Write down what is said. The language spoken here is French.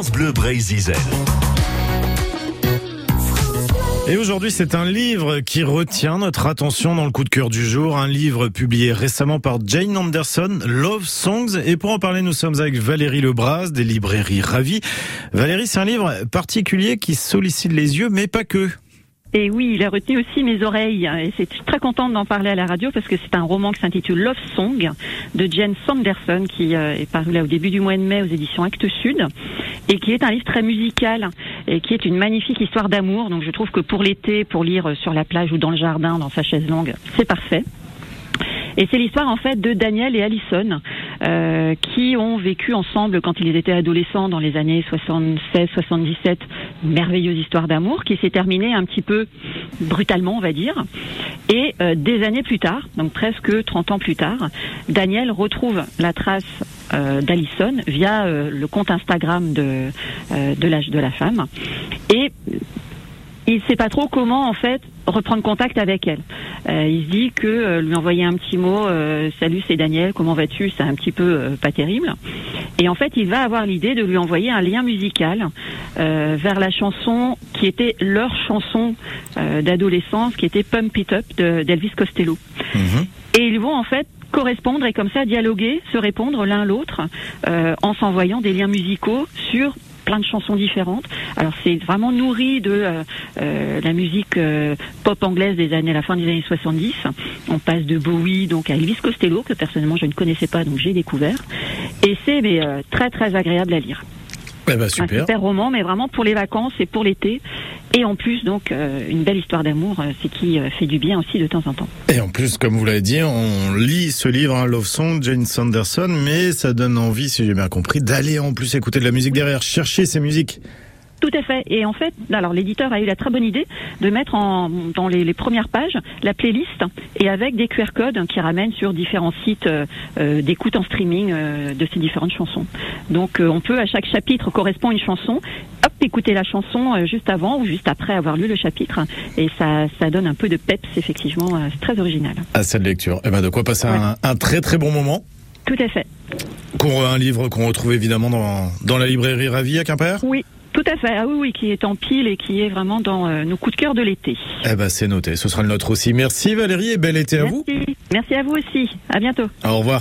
Bleu Brésil. Et aujourd'hui, c'est un livre qui retient notre attention dans le coup de cœur du jour. Un livre publié récemment par Jane Anderson, Love Songs. Et pour en parler, nous sommes avec Valérie Lebras des librairies Ravi. Valérie, c'est un livre particulier qui sollicite les yeux, mais pas que. Et oui, il a retenu aussi mes oreilles. Et c'est très contente d'en parler à la radio parce que c'est un roman qui s'intitule Love Song de Jane Sanderson qui euh, est paru là au début du mois de mai aux éditions Actes Sud et qui est un livre très musical et qui est une magnifique histoire d'amour. Donc je trouve que pour l'été, pour lire sur la plage ou dans le jardin, dans sa chaise longue, c'est parfait. Et c'est l'histoire en fait de Daniel et Allison euh, qui ont vécu ensemble quand ils étaient adolescents dans les années 76-77 une merveilleuse histoire d'amour qui s'est terminée un petit peu brutalement on va dire. Et euh, des années plus tard, donc presque 30 ans plus tard, Daniel retrouve la trace euh, d'Allison via euh, le compte Instagram de, de, la, de la femme. Et il sait pas trop comment en fait reprendre contact avec elle. Euh, il se dit que euh, lui envoyer un petit mot, euh, salut c'est Daniel, comment vas-tu, c'est un petit peu euh, pas terrible. Et en fait, il va avoir l'idée de lui envoyer un lien musical euh, vers la chanson qui était leur chanson euh, d'adolescence, qui était Pump It Up de- d'Elvis Costello. Mhm. Et ils vont en fait correspondre et comme ça dialoguer, se répondre l'un l'autre euh, en s'envoyant des liens musicaux sur plein de chansons différentes. Alors c'est vraiment nourri de euh, euh, la musique euh, pop anglaise des années, à la fin des années 70. On passe de Bowie donc à Elvis Costello que personnellement je ne connaissais pas donc j'ai découvert. Et c'est mais, très très agréable à lire. Eh ben, Un super roman, mais vraiment pour les vacances et pour l'été. Et en plus donc euh, une belle histoire d'amour, euh, c'est qui euh, fait du bien aussi de temps en temps. Et en plus, comme vous l'avez dit, on lit ce livre, hein, Love Song, Jane Sanderson, mais ça donne envie, si j'ai bien compris, d'aller en plus écouter de la musique derrière, chercher ces musiques. Tout à fait. Et en fait, alors l'éditeur a eu la très bonne idée de mettre en, dans les, les premières pages la playlist et avec des QR codes qui ramènent sur différents sites euh, d'écoute en streaming euh, de ces différentes chansons. Donc euh, on peut à chaque chapitre correspond une chanson. Écouter la chanson euh, juste avant ou juste après avoir lu le chapitre et ça, ça donne un peu de peps effectivement. euh, c'est très original. À cette lecture. Eh ben, de quoi passer un, un très très bon moment. Tout à fait. Qu'on- Un livre qu'on retrouve évidemment dans, dans la librairie Ravi à Quimper. Oui. Tout à fait, ah oui, oui, qui est en pile et qui est vraiment dans euh, nos coups de cœur de l'été. Eh ben, c'est noté. Ce sera le nôtre aussi. Merci Valérie et bel été à vous. Merci à vous aussi. À bientôt. Au revoir.